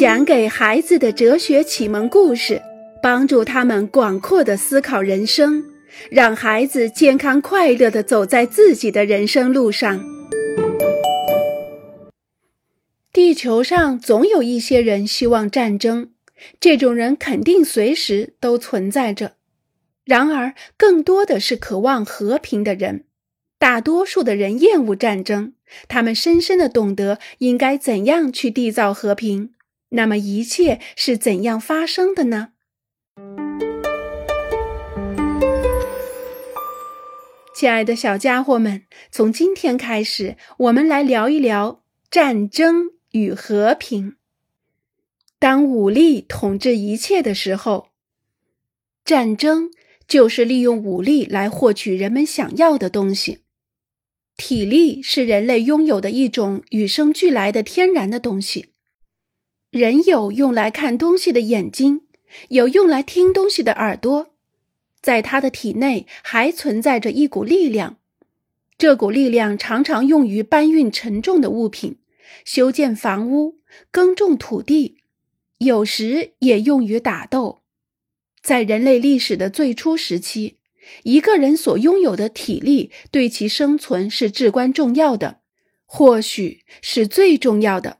讲给孩子的哲学启蒙故事，帮助他们广阔的思考人生，让孩子健康快乐的走在自己的人生路上。地球上总有一些人希望战争，这种人肯定随时都存在着。然而，更多的是渴望和平的人。大多数的人厌恶战争，他们深深的懂得应该怎样去缔造和平。那么，一切是怎样发生的呢？亲爱的小家伙们，从今天开始，我们来聊一聊战争与和平。当武力统治一切的时候，战争就是利用武力来获取人们想要的东西。体力是人类拥有的一种与生俱来的天然的东西。人有用来看东西的眼睛，有用来听东西的耳朵，在他的体内还存在着一股力量。这股力量常常用于搬运沉重的物品、修建房屋、耕种土地，有时也用于打斗。在人类历史的最初时期。一个人所拥有的体力对其生存是至关重要的，或许是最重要的。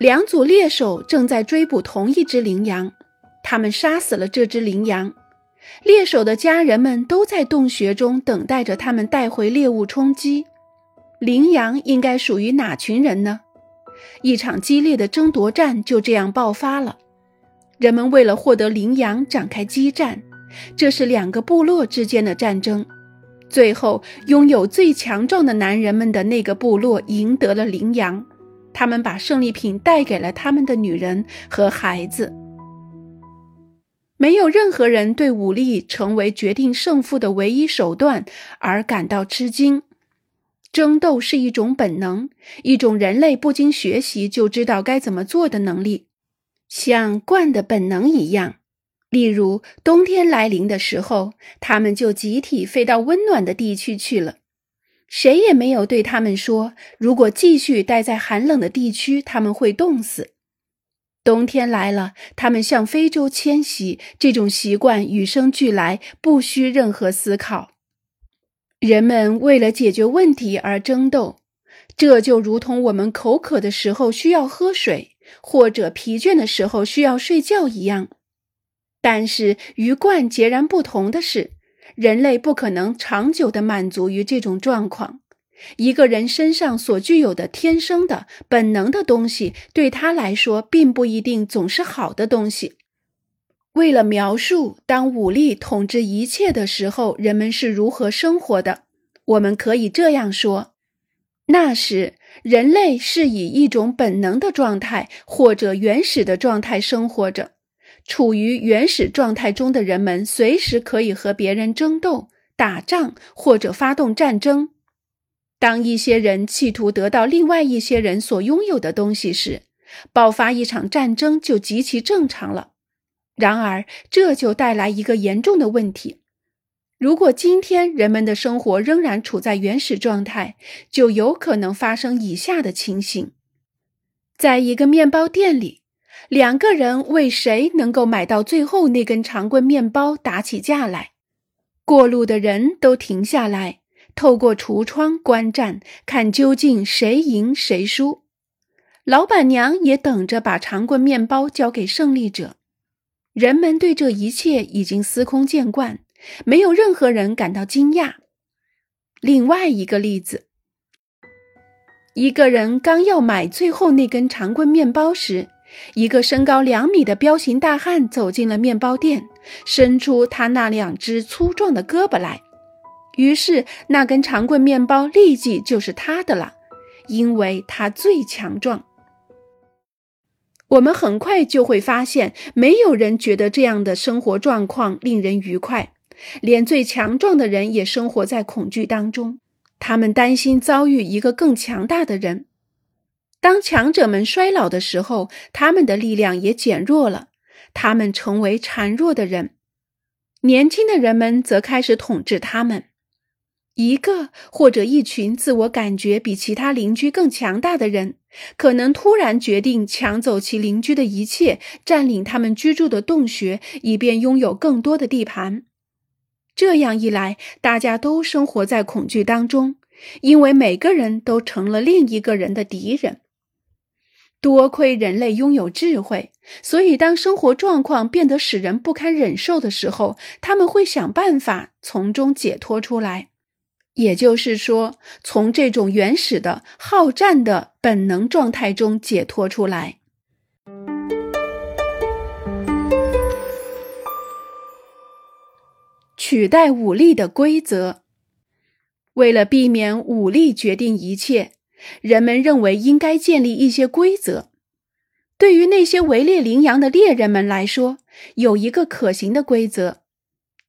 两组猎手正在追捕同一只羚羊，他们杀死了这只羚羊。猎手的家人们都在洞穴中等待着他们带回猎物充饥。羚羊应该属于哪群人呢？一场激烈的争夺战就这样爆发了。人们为了获得羚羊展开激战。这是两个部落之间的战争，最后拥有最强壮的男人们的那个部落赢得了羚羊，他们把胜利品带给了他们的女人和孩子。没有任何人对武力成为决定胜负的唯一手段而感到吃惊。争斗是一种本能，一种人类不经学习就知道该怎么做的能力，像惯的本能一样。例如，冬天来临的时候，他们就集体飞到温暖的地区去了。谁也没有对他们说，如果继续待在寒冷的地区，他们会冻死。冬天来了，他们向非洲迁徙。这种习惯与生俱来，不需任何思考。人们为了解决问题而争斗，这就如同我们口渴的时候需要喝水，或者疲倦的时候需要睡觉一样。但是与惯截然不同的是，人类不可能长久的满足于这种状况。一个人身上所具有的天生的本能的东西，对他来说并不一定总是好的东西。为了描述当武力统治一切的时候，人们是如何生活的，我们可以这样说：那时，人类是以一种本能的状态或者原始的状态生活着。处于原始状态中的人们，随时可以和别人争斗、打仗或者发动战争。当一些人企图得到另外一些人所拥有的东西时，爆发一场战争就极其正常了。然而，这就带来一个严重的问题：如果今天人们的生活仍然处在原始状态，就有可能发生以下的情形：在一个面包店里。两个人为谁能够买到最后那根长棍面包打起架来，过路的人都停下来，透过橱窗观战，看究竟谁赢谁输。老板娘也等着把长棍面包交给胜利者。人们对这一切已经司空见惯，没有任何人感到惊讶。另外一个例子，一个人刚要买最后那根长棍面包时。一个身高两米的彪形大汉走进了面包店，伸出他那两只粗壮的胳膊来。于是，那根长棍面包立即就是他的了，因为他最强壮。我们很快就会发现，没有人觉得这样的生活状况令人愉快，连最强壮的人也生活在恐惧当中。他们担心遭遇一个更强大的人。当强者们衰老的时候，他们的力量也减弱了，他们成为孱弱的人。年轻的人们则开始统治他们。一个或者一群自我感觉比其他邻居更强大的人，可能突然决定抢走其邻居的一切，占领他们居住的洞穴，以便拥有更多的地盘。这样一来，大家都生活在恐惧当中，因为每个人都成了另一个人的敌人。多亏人类拥有智慧，所以当生活状况变得使人不堪忍受的时候，他们会想办法从中解脱出来。也就是说，从这种原始的好战的本能状态中解脱出来，取代武力的规则。为了避免武力决定一切，人们认为应该建立一些规则。对于那些围猎羚羊的猎人们来说，有一个可行的规则。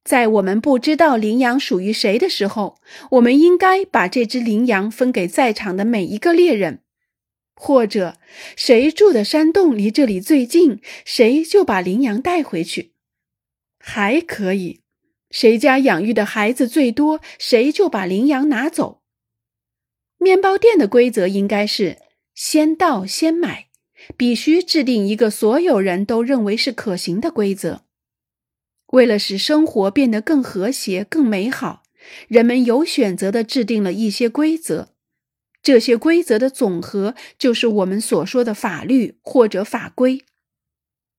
在我们不知道羚羊属于谁的时候，我们应该把这只羚羊分给在场的每一个猎人，或者谁住的山洞离这里最近，谁就把羚羊带回去。还可以，谁家养育的孩子最多，谁就把羚羊拿走。面包店的规则应该是先到先买，必须制定一个所有人都认为是可行的规则。为了使生活变得更和谐、更美好，人们有选择地制定了一些规则。这些规则的总和就是我们所说的法律或者法规。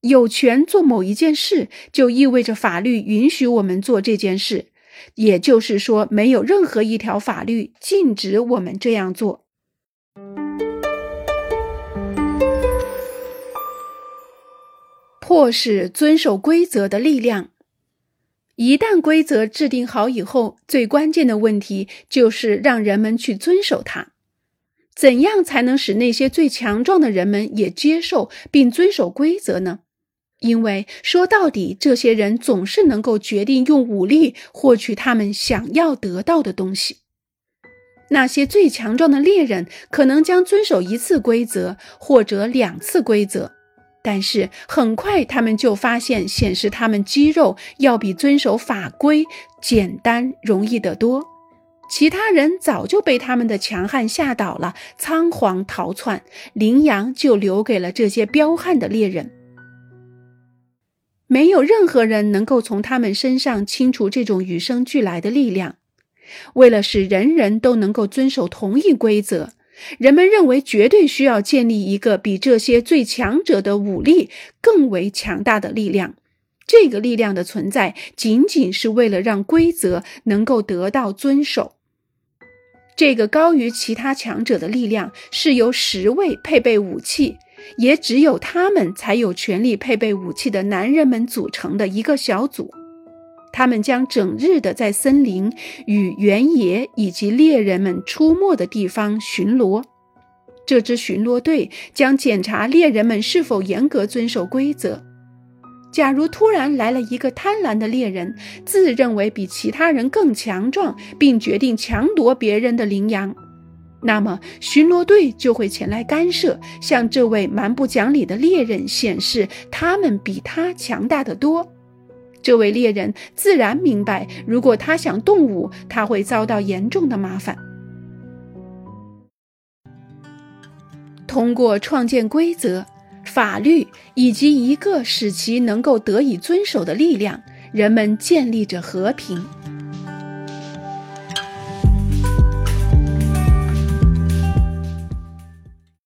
有权做某一件事，就意味着法律允许我们做这件事，也就是说，没有任何一条法律禁止我们这样做。迫使遵守规则的力量。一旦规则制定好以后，最关键的问题就是让人们去遵守它。怎样才能使那些最强壮的人们也接受并遵守规则呢？因为说到底，这些人总是能够决定用武力获取他们想要得到的东西。那些最强壮的猎人可能将遵守一次规则或者两次规则。但是很快，他们就发现显示他们肌肉要比遵守法规简单容易得多。其他人早就被他们的强悍吓倒了，仓皇逃窜。羚羊就留给了这些彪悍的猎人。没有任何人能够从他们身上清除这种与生俱来的力量。为了使人人都能够遵守同一规则。人们认为，绝对需要建立一个比这些最强者的武力更为强大的力量。这个力量的存在，仅仅是为了让规则能够得到遵守。这个高于其他强者的力量，是由十位配备武器，也只有他们才有权利配备武器的男人们组成的一个小组。他们将整日的在森林与原野以及猎人们出没的地方巡逻。这支巡逻队将检查猎人们是否严格遵守规则。假如突然来了一个贪婪的猎人，自认为比其他人更强壮，并决定强夺别人的羚羊，那么巡逻队就会前来干涉，向这位蛮不讲理的猎人显示他们比他强大的多。这位猎人自然明白，如果他想动武，他会遭到严重的麻烦。通过创建规则、法律以及一个使其能够得以遵守的力量，人们建立着和平。